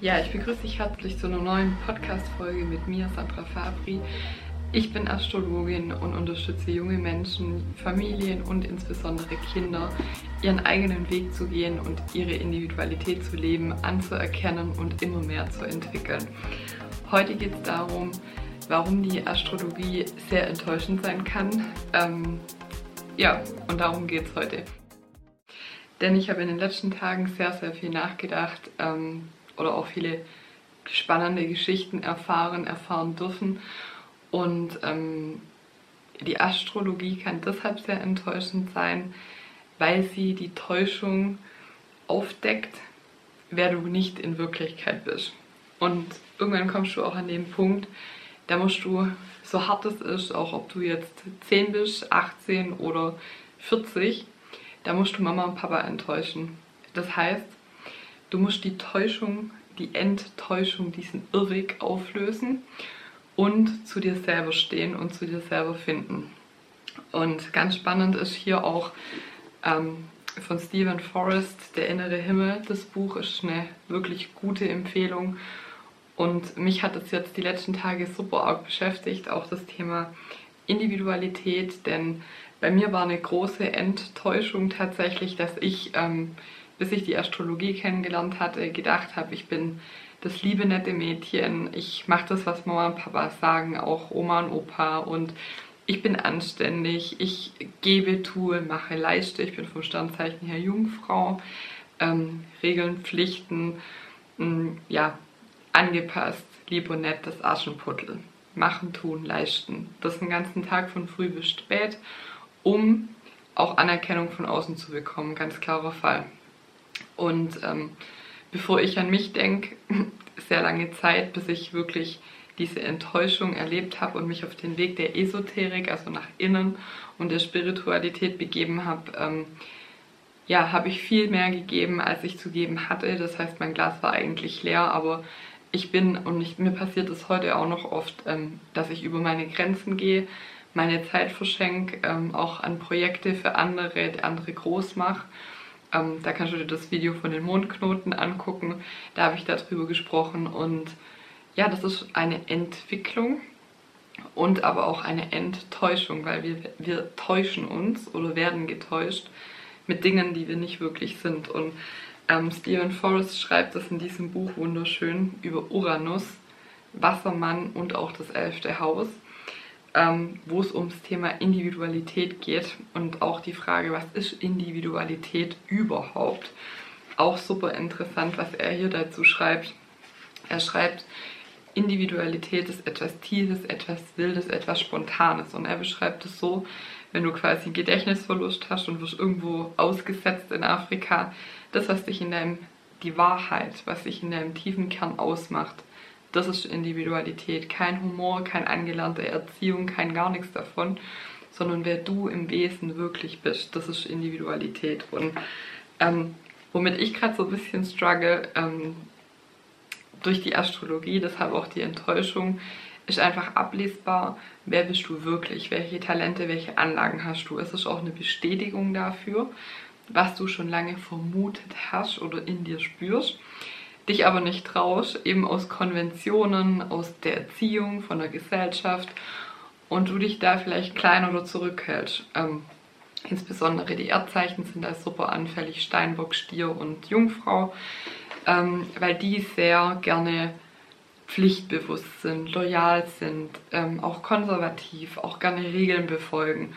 Ja, ich begrüße dich herzlich zu einer neuen Podcast-Folge mit mir, Sandra Fabri. Ich bin Astrologin und unterstütze junge Menschen, Familien und insbesondere Kinder, ihren eigenen Weg zu gehen und ihre Individualität zu leben, anzuerkennen und immer mehr zu entwickeln. Heute geht es darum, warum die Astrologie sehr enttäuschend sein kann. Ähm, ja, und darum geht es heute. Denn ich habe in den letzten Tagen sehr, sehr viel nachgedacht ähm, oder auch viele spannende Geschichten erfahren, erfahren dürfen. Und ähm, die Astrologie kann deshalb sehr enttäuschend sein, weil sie die Täuschung aufdeckt, wer du nicht in Wirklichkeit bist. Und irgendwann kommst du auch an den Punkt, da musst du, so hart es ist, auch ob du jetzt 10 bist, 18 oder 40, da musst du Mama und Papa enttäuschen. Das heißt, du musst die Täuschung, die Enttäuschung, diesen Irrweg auflösen und zu dir selber stehen und zu dir selber finden. Und ganz spannend ist hier auch ähm, von Stephen Forrest, Der innere Himmel. Das Buch ist eine wirklich gute Empfehlung. Und mich hat es jetzt die letzten Tage super arg beschäftigt, auch das Thema Individualität, denn bei mir war eine große Enttäuschung tatsächlich, dass ich, ähm, bis ich die Astrologie kennengelernt hatte, gedacht habe, ich bin das liebe nette Mädchen, ich mache das, was Mama und Papa sagen, auch Oma und Opa und ich bin anständig, ich gebe, tue, mache, leiste, ich bin vom Sternzeichen her Jungfrau, ähm, Regeln, Pflichten, mh, mm, ja, angepasst, lieb und nett, das Aschenputtel. Machen, tun, leisten. Das den ganzen Tag von früh bis spät, um auch Anerkennung von außen zu bekommen, ganz klarer Fall. Und ähm, bevor ich an mich denke, sehr lange Zeit, bis ich wirklich diese Enttäuschung erlebt habe und mich auf den Weg der Esoterik, also nach innen und der Spiritualität begeben habe, ähm, ja, habe ich viel mehr gegeben, als ich zu geben hatte. Das heißt, mein Glas war eigentlich leer, aber ich bin, und ich, mir passiert es heute auch noch oft, ähm, dass ich über meine Grenzen gehe, meine Zeit verschenke, ähm, auch an Projekte für andere, die andere groß mache ähm, da kannst du dir das Video von den Mondknoten angucken. Da habe ich darüber gesprochen. Und ja, das ist eine Entwicklung und aber auch eine Enttäuschung, weil wir, wir täuschen uns oder werden getäuscht mit Dingen, die wir nicht wirklich sind. Und ähm, Stephen Forrest schreibt das in diesem Buch wunderschön über Uranus, Wassermann und auch das elfte Haus ähm, wo es ums Thema Individualität geht und auch die Frage, was ist Individualität überhaupt? Auch super interessant, was er hier dazu schreibt. Er schreibt, Individualität ist etwas Tiefes, etwas Wildes, etwas Spontanes. Und er beschreibt es so, wenn du quasi Gedächtnisverlust hast und wirst irgendwo ausgesetzt in Afrika, das, was dich in deinem, die Wahrheit, was dich in deinem tiefen Kern ausmacht, das ist Individualität. Kein Humor, kein angelernte Erziehung, kein gar nichts davon, sondern wer du im Wesen wirklich bist. Das ist Individualität. Und ähm, womit ich gerade so ein bisschen struggle, ähm, durch die Astrologie, deshalb auch die Enttäuschung, ist einfach ablesbar, wer bist du wirklich, welche Talente, welche Anlagen hast du. Es ist auch eine Bestätigung dafür, was du schon lange vermutet hast oder in dir spürst dich aber nicht traust, eben aus Konventionen, aus der Erziehung, von der Gesellschaft und du dich da vielleicht klein oder zurückhältst. Ähm, insbesondere die Erdzeichen sind da super anfällig, Steinbock, Stier und Jungfrau, ähm, weil die sehr gerne pflichtbewusst sind, loyal sind, ähm, auch konservativ, auch gerne Regeln befolgen.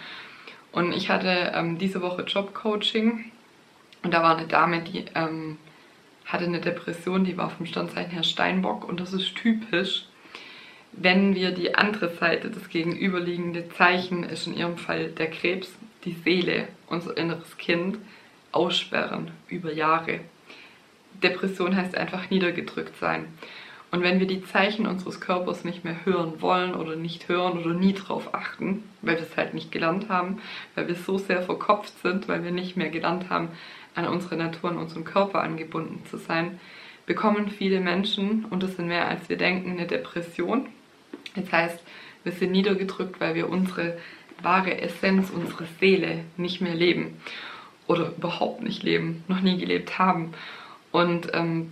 Und ich hatte ähm, diese Woche Jobcoaching und da war eine Dame, die ähm, hatte eine Depression, die war vom Sternzeichen her Steinbock und das ist typisch, wenn wir die andere Seite, das gegenüberliegende Zeichen ist in ihrem Fall der Krebs, die Seele, unser inneres Kind, aussperren über Jahre. Depression heißt einfach niedergedrückt sein. Und wenn wir die Zeichen unseres Körpers nicht mehr hören wollen oder nicht hören oder nie drauf achten, weil wir es halt nicht gelernt haben, weil wir so sehr verkopft sind, weil wir nicht mehr gelernt haben, an unsere Natur, an unseren Körper angebunden zu sein, bekommen viele Menschen, und das sind mehr als wir denken, eine Depression. Das heißt, wir sind niedergedrückt, weil wir unsere wahre Essenz, unsere Seele nicht mehr leben oder überhaupt nicht leben, noch nie gelebt haben. Und ähm,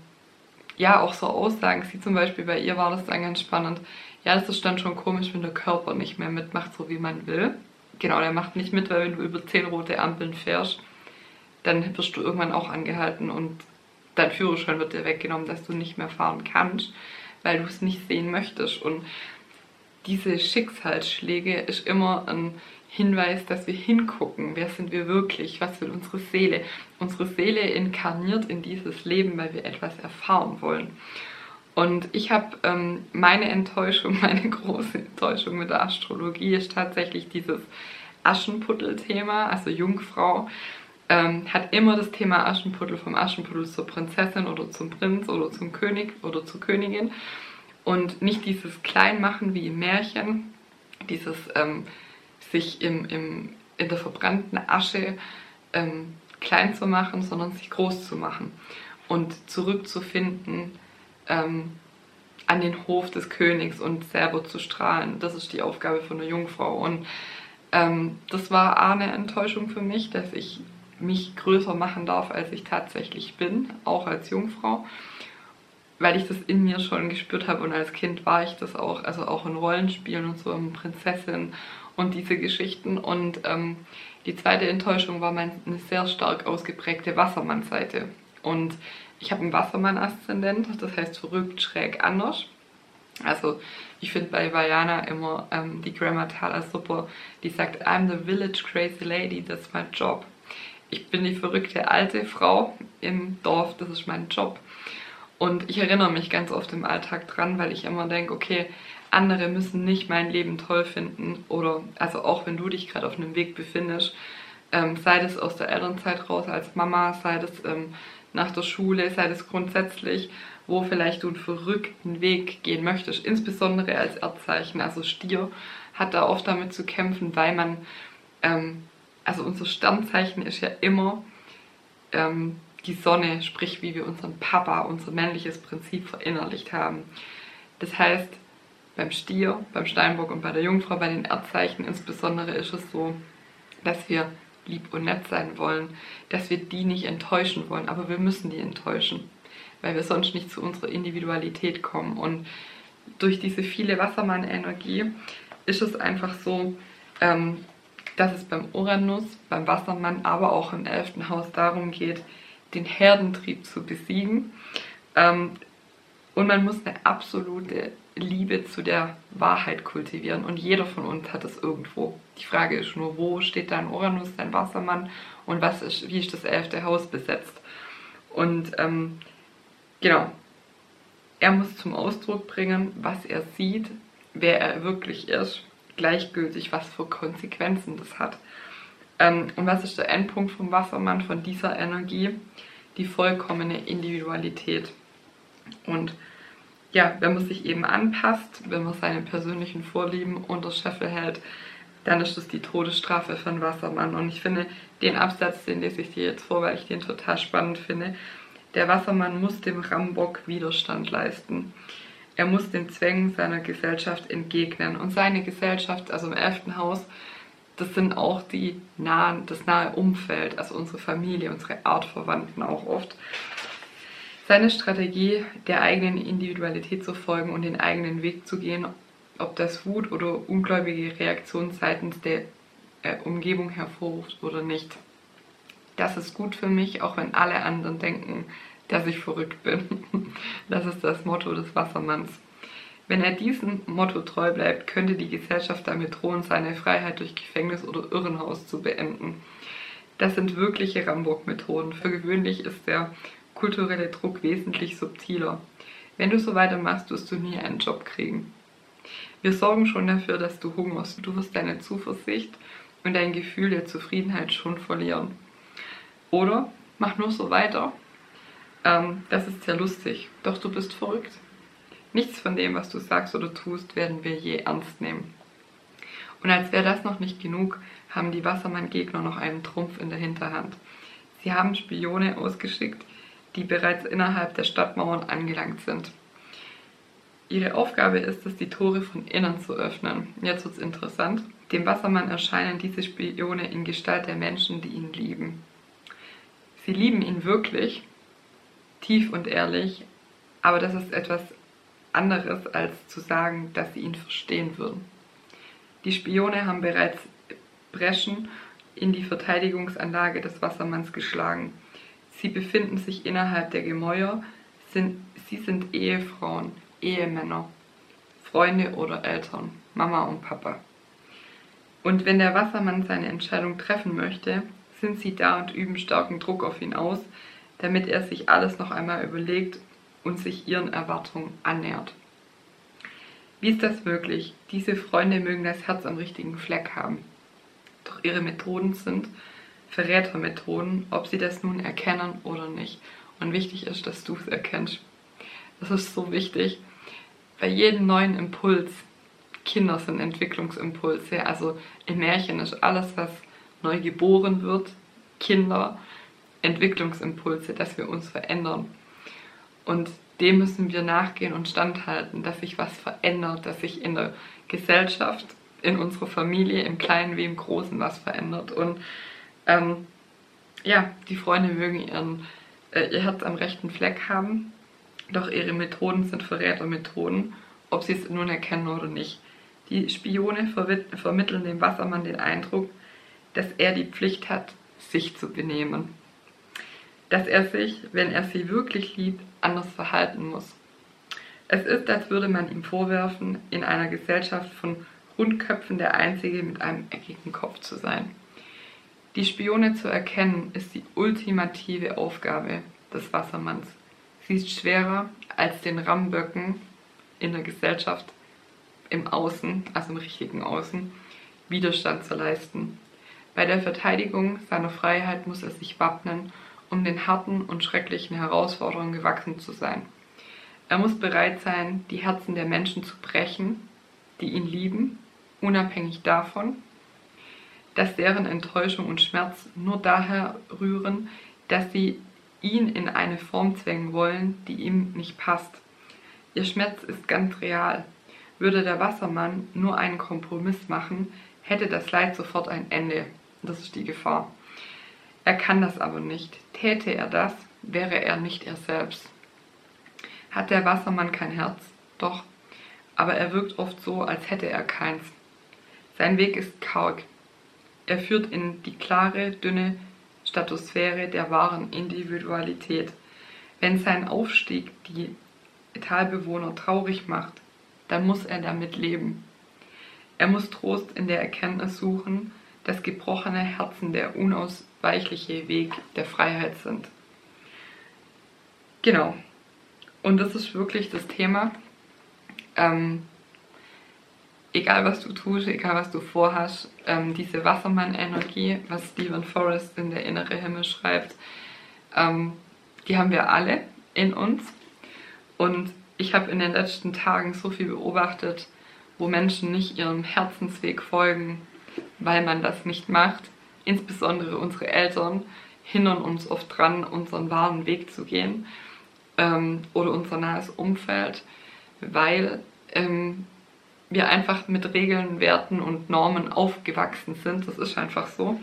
ja, auch so Aussagen. Sie zum Beispiel, bei ihr war das dann ganz spannend. Ja, es ist dann schon komisch, wenn der Körper nicht mehr mitmacht, so wie man will. Genau, der macht nicht mit, weil wenn du über zehn rote Ampeln fährst, dann wirst du irgendwann auch angehalten und dein Führerschein wird dir weggenommen, dass du nicht mehr fahren kannst, weil du es nicht sehen möchtest. Und diese Schicksalsschläge ist immer ein Hinweis, dass wir hingucken, wer sind wir wirklich, was will unsere Seele. Unsere Seele inkarniert in dieses Leben, weil wir etwas erfahren wollen. Und ich habe ähm, meine Enttäuschung, meine große Enttäuschung mit der Astrologie ist tatsächlich dieses Aschenputtel-Thema, also Jungfrau. Ähm, hat immer das Thema Aschenputtel vom Aschenputtel zur Prinzessin oder zum Prinz oder zum König oder zur Königin und nicht dieses Kleinmachen wie im Märchen, dieses ähm, sich im, im, in der verbrannten Asche ähm, klein zu machen, sondern sich groß zu machen und zurückzufinden ähm, an den Hof des Königs und selber zu strahlen. Das ist die Aufgabe von der Jungfrau. Und ähm, das war eine Enttäuschung für mich, dass ich mich größer machen darf, als ich tatsächlich bin, auch als Jungfrau weil ich das in mir schon gespürt habe und als Kind war ich das auch, also auch in Rollenspielen und so, in Prinzessin und diese Geschichten. Und ähm, die zweite Enttäuschung war meine sehr stark ausgeprägte Wassermann-Seite. Und ich habe einen Wassermann-Aszendent, das heißt verrückt, schräg, anders. Also ich finde bei Vajana immer ähm, die Grammar Thaler super, die sagt, I'm the village crazy lady, that's my job. Ich bin die verrückte alte Frau im Dorf, das ist mein Job. Und ich erinnere mich ganz oft im Alltag dran, weil ich immer denke, okay, andere müssen nicht mein Leben toll finden oder also auch wenn du dich gerade auf einem Weg befindest, ähm, sei das aus der Elternzeit raus als Mama, sei das ähm, nach der Schule, sei das grundsätzlich, wo vielleicht du einen verrückten Weg gehen möchtest, insbesondere als Erdzeichen, also Stier hat da oft damit zu kämpfen, weil man, ähm, also unser Sternzeichen ist ja immer ähm, die Sonne, sprich wie wir unseren Papa, unser männliches Prinzip verinnerlicht haben. Das heißt, beim Stier, beim Steinbock und bei der Jungfrau, bei den Erdzeichen insbesondere ist es so, dass wir lieb und nett sein wollen, dass wir die nicht enttäuschen wollen, aber wir müssen die enttäuschen, weil wir sonst nicht zu unserer Individualität kommen. Und durch diese viele Wassermann-Energie ist es einfach so, ähm, dass es beim Uranus, beim Wassermann, aber auch im 11. Haus darum geht, den Herdentrieb zu besiegen. Ähm, und man muss eine absolute Liebe zu der Wahrheit kultivieren. Und jeder von uns hat es irgendwo. Die Frage ist nur, wo steht dein Uranus, dein Wassermann und was ist, wie ist das elfte Haus besetzt? Und ähm, genau, er muss zum Ausdruck bringen, was er sieht, wer er wirklich ist, gleichgültig, was für Konsequenzen das hat. Ähm, und was ist der Endpunkt vom Wassermann, von dieser Energie? Die vollkommene Individualität. Und ja, wenn man sich eben anpasst, wenn man seine persönlichen Vorlieben unter Scheffel hält, dann ist das die Todesstrafe einen Wassermann. Und ich finde, den Absatz, den lese ich dir jetzt vor, weil ich den total spannend finde. Der Wassermann muss dem Rambock Widerstand leisten. Er muss den Zwängen seiner Gesellschaft entgegnen. Und seine Gesellschaft, also im elften Haus, das sind auch die nahen, das nahe Umfeld, also unsere Familie, unsere Artverwandten auch oft. Seine Strategie, der eigenen Individualität zu folgen und den eigenen Weg zu gehen, ob das Wut oder ungläubige Reaktion seitens der äh, Umgebung hervorruft oder nicht. Das ist gut für mich, auch wenn alle anderen denken, dass ich verrückt bin. Das ist das Motto des Wassermanns. Wenn er diesem Motto treu bleibt, könnte die Gesellschaft damit drohen, seine Freiheit durch Gefängnis oder Irrenhaus zu beenden. Das sind wirkliche Rambock-Methoden. Für gewöhnlich ist der kulturelle Druck wesentlich subtiler. Wenn du so weitermachst, wirst du nie einen Job kriegen. Wir sorgen schon dafür, dass du hungerst. Du wirst deine Zuversicht und dein Gefühl der Zufriedenheit schon verlieren. Oder mach nur so weiter. Ähm, das ist sehr lustig, doch du bist verrückt. Nichts von dem, was du sagst oder tust, werden wir je ernst nehmen. Und als wäre das noch nicht genug, haben die Wassermann-Gegner noch einen Trumpf in der Hinterhand. Sie haben Spione ausgeschickt, die bereits innerhalb der Stadtmauern angelangt sind. Ihre Aufgabe ist es, die Tore von innen zu öffnen. Jetzt wird es interessant. Dem Wassermann erscheinen diese Spione in Gestalt der Menschen, die ihn lieben. Sie lieben ihn wirklich, tief und ehrlich, Aber das ist etwas anderes, als zu sagen, dass sie ihn verstehen würden. Die Spione haben bereits Breschen in die Verteidigungsanlage des Wassermanns geschlagen. Sie befinden sich innerhalb der Gemäuer, sind, sie sind Ehefrauen, Ehemänner, Freunde oder Eltern, Mama und Papa. Und wenn der Wassermann seine Entscheidung treffen möchte, sind sie da und üben starken Druck auf ihn aus, damit er sich alles noch einmal überlegt und sich ihren Erwartungen annähert. Wie ist das möglich? Diese Freunde mögen das Herz am richtigen Fleck haben. Doch ihre Methoden sind Verrätermethoden, ob sie das nun erkennen oder nicht. Und wichtig ist, dass du es erkennst. Das ist so wichtig. Bei jedem neuen Impuls, Kinder sind Entwicklungsimpulse, also im Märchen ist alles, was neu geboren wird, Kinder, Entwicklungsimpulse, dass wir uns verändern. Und dem müssen wir nachgehen und standhalten, dass sich was verändert, dass sich in der Gesellschaft, in unserer Familie, im Kleinen wie im Großen was verändert. Und ähm, ja, die Freunde mögen ihren, äh, ihr Herz am rechten Fleck haben, doch ihre Methoden sind Verrätermethoden, ob sie es nun erkennen oder nicht. Die Spione vermitteln dem Wassermann den Eindruck, dass er die Pflicht hat, sich zu benehmen. Dass er sich, wenn er sie wirklich liebt, anders verhalten muss. Es ist, als würde man ihm vorwerfen, in einer Gesellschaft von Rundköpfen der Einzige mit einem eckigen Kopf zu sein. Die Spione zu erkennen, ist die ultimative Aufgabe des Wassermanns. Sie ist schwerer als den Rammböcken in der Gesellschaft im Außen, also im richtigen Außen, Widerstand zu leisten. Bei der Verteidigung seiner Freiheit muss er sich wappnen um den harten und schrecklichen Herausforderungen gewachsen zu sein. Er muss bereit sein, die Herzen der Menschen zu brechen, die ihn lieben, unabhängig davon, dass deren Enttäuschung und Schmerz nur daher rühren, dass sie ihn in eine Form zwängen wollen, die ihm nicht passt. Ihr Schmerz ist ganz real. Würde der Wassermann nur einen Kompromiss machen, hätte das Leid sofort ein Ende. Das ist die Gefahr. Er kann das aber nicht. Täte er das, wäre er nicht er selbst. Hat der Wassermann kein Herz? Doch. Aber er wirkt oft so, als hätte er keins. Sein Weg ist karg. Er führt in die klare, dünne Statosphäre der wahren Individualität. Wenn sein Aufstieg die Talbewohner traurig macht, dann muss er damit leben. Er muss Trost in der Erkenntnis suchen, dass gebrochene Herzen der unausweichliche Weg der Freiheit sind. Genau. Und das ist wirklich das Thema. Ähm, egal was du tust, egal was du vorhast, ähm, diese Wassermann-Energie, was Stephen Forrest in der innere Himmel schreibt, ähm, die haben wir alle in uns. Und ich habe in den letzten Tagen so viel beobachtet, wo Menschen nicht ihrem Herzensweg folgen, weil man das nicht macht. Insbesondere unsere Eltern hindern uns oft dran, unseren wahren Weg zu gehen ähm, oder unser nahes Umfeld, weil ähm, wir einfach mit Regeln, Werten und Normen aufgewachsen sind. Das ist einfach so.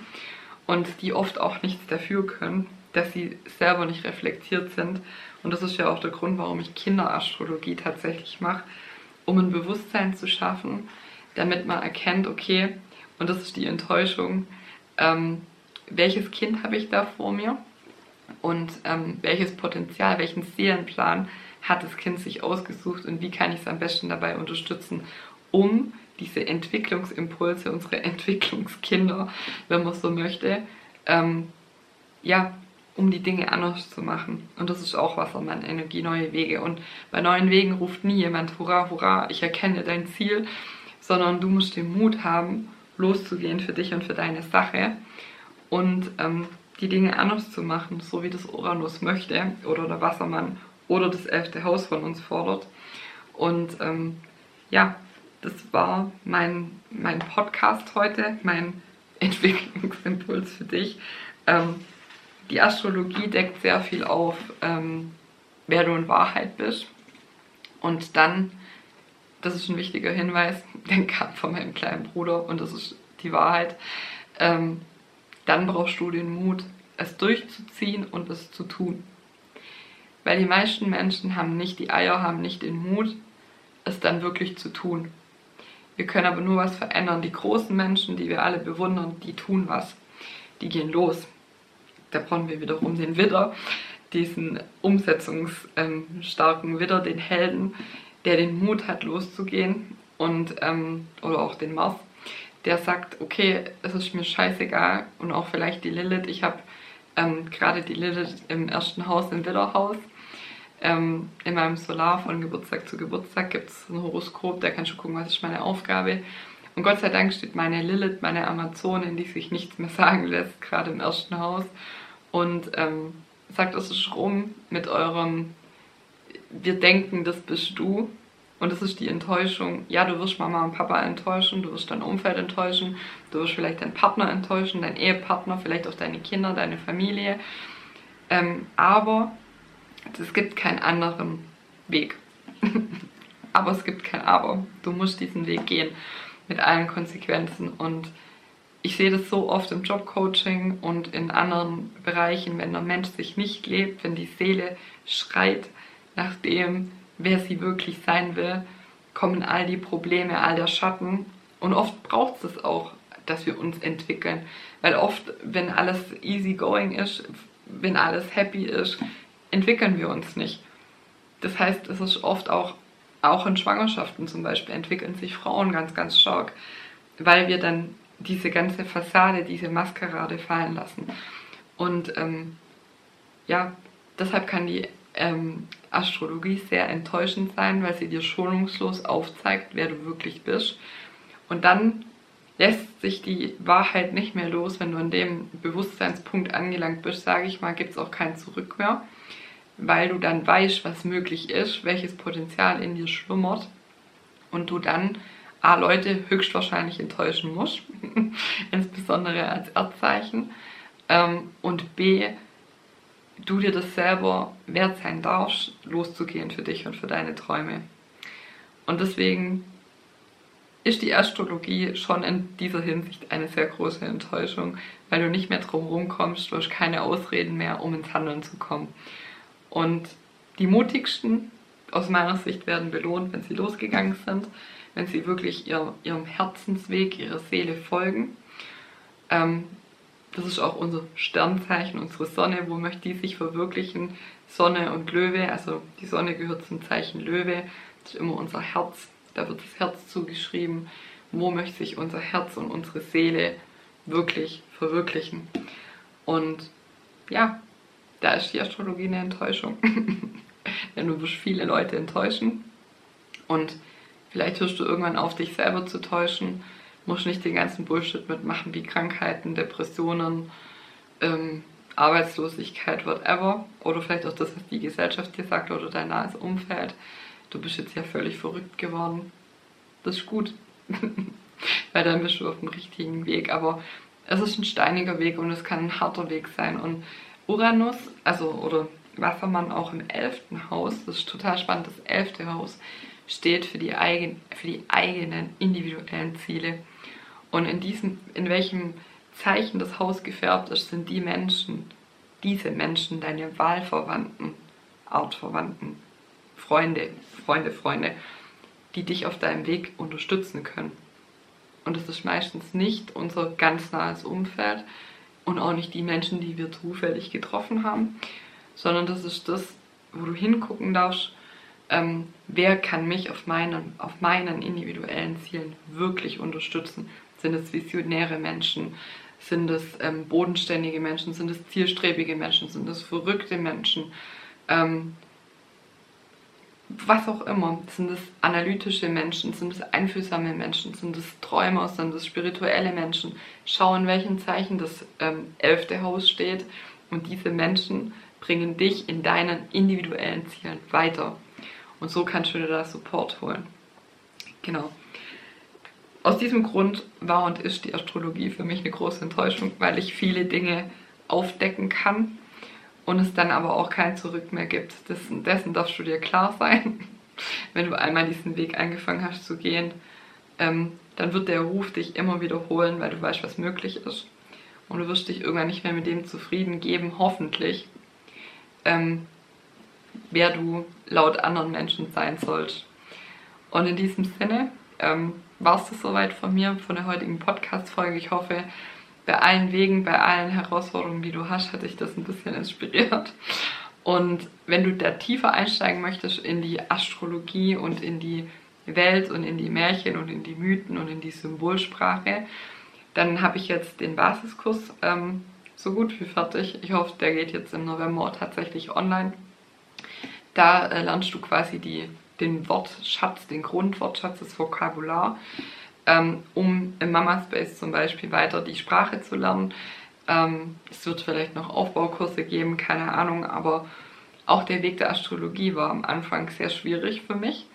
Und die oft auch nichts dafür können, dass sie selber nicht reflektiert sind. Und das ist ja auch der Grund, warum ich Kinderastrologie tatsächlich mache, um ein Bewusstsein zu schaffen, damit man erkennt, okay, und das ist die Enttäuschung. Ähm, welches Kind habe ich da vor mir? Und ähm, welches Potenzial, welchen Seelenplan hat das Kind sich ausgesucht und wie kann ich es am besten dabei unterstützen, um diese Entwicklungsimpulse, unsere Entwicklungskinder, wenn man so möchte, ähm, ja, um die Dinge anders zu machen. Und das ist auch Wassermann, Energie, neue Wege. Und bei neuen Wegen ruft nie jemand, hurra, hurra, ich erkenne dein Ziel, sondern du musst den Mut haben, loszugehen für dich und für deine Sache und ähm, die Dinge anders zu machen, so wie das Uranus möchte oder der Wassermann oder das elfte Haus von uns fordert. Und ähm, ja, das war mein, mein Podcast heute, mein Entwicklungsimpuls für dich. Ähm, die Astrologie deckt sehr viel auf, ähm, wer du in Wahrheit bist. Und dann das ist ein wichtiger Hinweis, den kam von meinem kleinen Bruder und das ist die Wahrheit. Ähm, dann brauchst du den Mut, es durchzuziehen und es zu tun. Weil die meisten Menschen haben nicht die Eier, haben nicht den Mut, es dann wirklich zu tun. Wir können aber nur was verändern. Die großen Menschen, die wir alle bewundern, die tun was. Die gehen los. Da brauchen wir wiederum den Widder, diesen umsetzungsstarken Widder, den Helden, der den Mut hat, loszugehen. Und, ähm, oder auch den Mars, der sagt, okay, es ist mir scheißegal. Und auch vielleicht die Lilith. Ich habe ähm, gerade die Lilith im ersten Haus, im Widderhaus. Ähm, in meinem Solar von Geburtstag zu Geburtstag gibt es ein Horoskop, da kannst du gucken, was ist meine Aufgabe. Und Gott sei Dank steht meine Lilith, meine Amazonin, die sich nichts mehr sagen lässt, gerade im ersten Haus. Und ähm, sagt, es ist rum mit eurem, wir denken, das bist du. Und das ist die Enttäuschung. Ja, du wirst Mama und Papa enttäuschen, du wirst dein Umfeld enttäuschen, du wirst vielleicht deinen Partner enttäuschen, deinen Ehepartner, vielleicht auch deine Kinder, deine Familie. Ähm, aber es gibt keinen anderen Weg. aber es gibt kein Aber. Du musst diesen Weg gehen mit allen Konsequenzen. Und ich sehe das so oft im Jobcoaching und in anderen Bereichen, wenn der Mensch sich nicht lebt, wenn die Seele schreit nach dem, wer sie wirklich sein will, kommen all die Probleme, all der Schatten. Und oft braucht es auch, dass wir uns entwickeln. Weil oft, wenn alles easy going ist, wenn alles happy ist, entwickeln wir uns nicht. Das heißt, es ist oft auch, auch in Schwangerschaften zum Beispiel, entwickeln sich Frauen ganz, ganz stark, weil wir dann diese ganze Fassade, diese Maskerade fallen lassen. Und ähm, ja, deshalb kann die ähm, Astrologie sehr enttäuschend sein, weil sie dir schonungslos aufzeigt, wer du wirklich bist. Und dann lässt sich die Wahrheit nicht mehr los, wenn du an dem Bewusstseinspunkt angelangt bist, sage ich mal, gibt es auch kein Zurück mehr, weil du dann weißt, was möglich ist, welches Potenzial in dir schlummert und du dann A, Leute höchstwahrscheinlich enttäuschen musst, insbesondere als Erdzeichen, ähm, und B, du dir das selber wert sein darfst, loszugehen für dich und für deine Träume. Und deswegen ist die Astrologie schon in dieser Hinsicht eine sehr große Enttäuschung, weil du nicht mehr drum kommst, du hast keine Ausreden mehr, um ins Handeln zu kommen. Und die mutigsten aus meiner Sicht werden belohnt, wenn sie losgegangen sind, wenn sie wirklich ihr, ihrem Herzensweg, ihrer Seele folgen. Ähm, das ist auch unser Sternzeichen, unsere Sonne. Wo möchte die sich verwirklichen? Sonne und Löwe. Also die Sonne gehört zum Zeichen Löwe. Das ist immer unser Herz. Da wird das Herz zugeschrieben. Wo möchte sich unser Herz und unsere Seele wirklich verwirklichen? Und ja, da ist die Astrologie eine Enttäuschung. Denn du wirst viele Leute enttäuschen. Und vielleicht hörst du irgendwann auf, dich selber zu täuschen musst nicht den ganzen Bullshit mitmachen, wie Krankheiten, Depressionen, ähm, Arbeitslosigkeit, whatever. Oder vielleicht auch das, was die Gesellschaft dir sagt oder dein nahes Umfeld. Du bist jetzt ja völlig verrückt geworden. Das ist gut. Weil dann bist du auf dem richtigen Weg. Aber es ist ein steiniger Weg und es kann ein harter Weg sein. Und Uranus, also oder Wassermann auch im elften Haus, das ist total spannend, das elfte Haus steht für die, eigen, für die eigenen individuellen Ziele. Und in diesem, in welchem Zeichen das Haus gefärbt ist, sind die Menschen, diese Menschen, deine Wahlverwandten, Artverwandten, Freunde, Freunde, Freunde, die dich auf deinem Weg unterstützen können. Und es ist meistens nicht unser ganz nahes Umfeld und auch nicht die Menschen, die wir zufällig getroffen haben, sondern das ist das, wo du hingucken darfst, ähm, wer kann mich auf meinen, auf meinen individuellen Zielen wirklich unterstützen sind es visionäre Menschen? Sind es ähm, bodenständige Menschen? Sind es zielstrebige Menschen? Sind es verrückte Menschen? Ähm, was auch immer. Sind es analytische Menschen? Sind es einfühlsame Menschen? Sind es Träumer? Sind es spirituelle Menschen? Schau, in welchen Zeichen das ähm, elfte Haus steht. Und diese Menschen bringen dich in deinen individuellen Zielen weiter. Und so kannst du dir da Support holen. Genau. Aus diesem Grund war und ist die Astrologie für mich eine große Enttäuschung, weil ich viele Dinge aufdecken kann und es dann aber auch kein Zurück mehr gibt. Dessen, dessen darfst du dir klar sein, wenn du einmal diesen Weg angefangen hast zu gehen. Ähm, dann wird der Ruf dich immer wiederholen, weil du weißt, was möglich ist. Und du wirst dich irgendwann nicht mehr mit dem zufrieden geben, hoffentlich. Ähm, wer du laut anderen Menschen sein sollst. Und in diesem Sinne ähm, war es das soweit von mir, von der heutigen Podcast-Folge. Ich hoffe, bei allen Wegen, bei allen Herausforderungen, die du hast, hat dich das ein bisschen inspiriert. Und wenn du da tiefer einsteigen möchtest in die Astrologie und in die Welt und in die Märchen und in die Mythen und in die Symbolsprache, dann habe ich jetzt den Basiskurs ähm, so gut wie fertig. Ich hoffe, der geht jetzt im November tatsächlich online. Da äh, lernst du quasi die, den Wortschatz, den Grundwortschatz, das Vokabular, ähm, um im Mama Space zum Beispiel weiter die Sprache zu lernen. Ähm, es wird vielleicht noch Aufbaukurse geben, keine Ahnung, aber auch der Weg der Astrologie war am Anfang sehr schwierig für mich,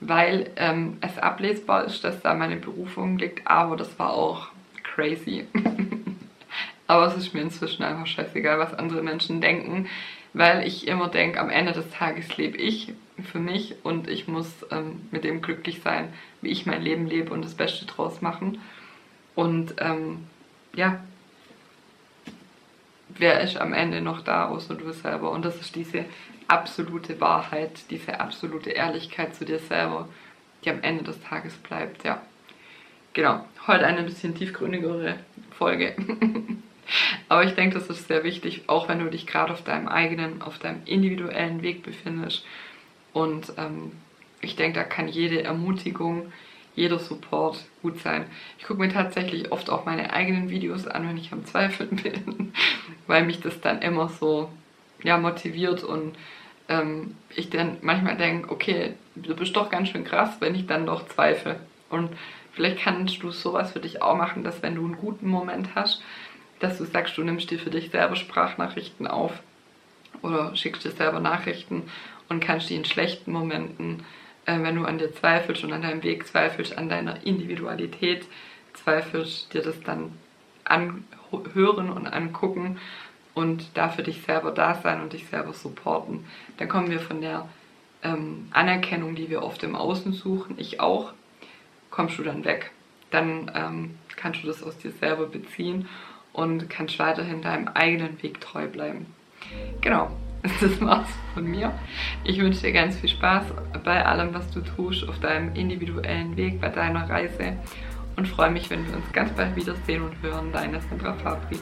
weil ähm, es ablesbar ist, dass da meine Berufung liegt, aber das war auch crazy. aber es ist mir inzwischen einfach scheißegal, was andere Menschen denken, weil ich immer denke, am Ende des Tages lebe ich für mich und ich muss ähm, mit dem glücklich sein, wie ich mein Leben lebe und das Beste draus machen. Und ähm, ja, wer ist am Ende noch da, außer du selber? Und das ist diese absolute Wahrheit, diese absolute Ehrlichkeit zu dir selber, die am Ende des Tages bleibt, ja. Genau, heute eine bisschen tiefgründigere Folge. Aber ich denke, das ist sehr wichtig, auch wenn du dich gerade auf deinem eigenen, auf deinem individuellen Weg befindest. Und ähm, ich denke, da kann jede Ermutigung, jeder Support gut sein. Ich gucke mir tatsächlich oft auch meine eigenen Videos an, wenn ich am Zweifeln bin, weil mich das dann immer so ja, motiviert und ähm, ich dann manchmal denke, okay, du bist doch ganz schön krass, wenn ich dann doch zweifle. Und vielleicht kannst du sowas für dich auch machen, dass wenn du einen guten Moment hast, dass du sagst, du nimmst dir für dich selber Sprachnachrichten auf oder schickst dir selber Nachrichten und kannst die in schlechten Momenten äh, wenn du an dir zweifelst und an deinem Weg zweifelst, an deiner Individualität zweifelst, dir das dann anhören und angucken und da für dich selber da sein und dich selber supporten. Dann kommen wir von der ähm, Anerkennung, die wir oft im Außen suchen, ich auch, kommst du dann weg. Dann ähm, kannst du das aus dir selber beziehen und kannst weiterhin deinem eigenen Weg treu bleiben. Genau, das war's von mir. Ich wünsche dir ganz viel Spaß bei allem, was du tust, auf deinem individuellen Weg, bei deiner Reise und freue mich, wenn wir uns ganz bald wiedersehen und hören. Deine Sandra Fabri.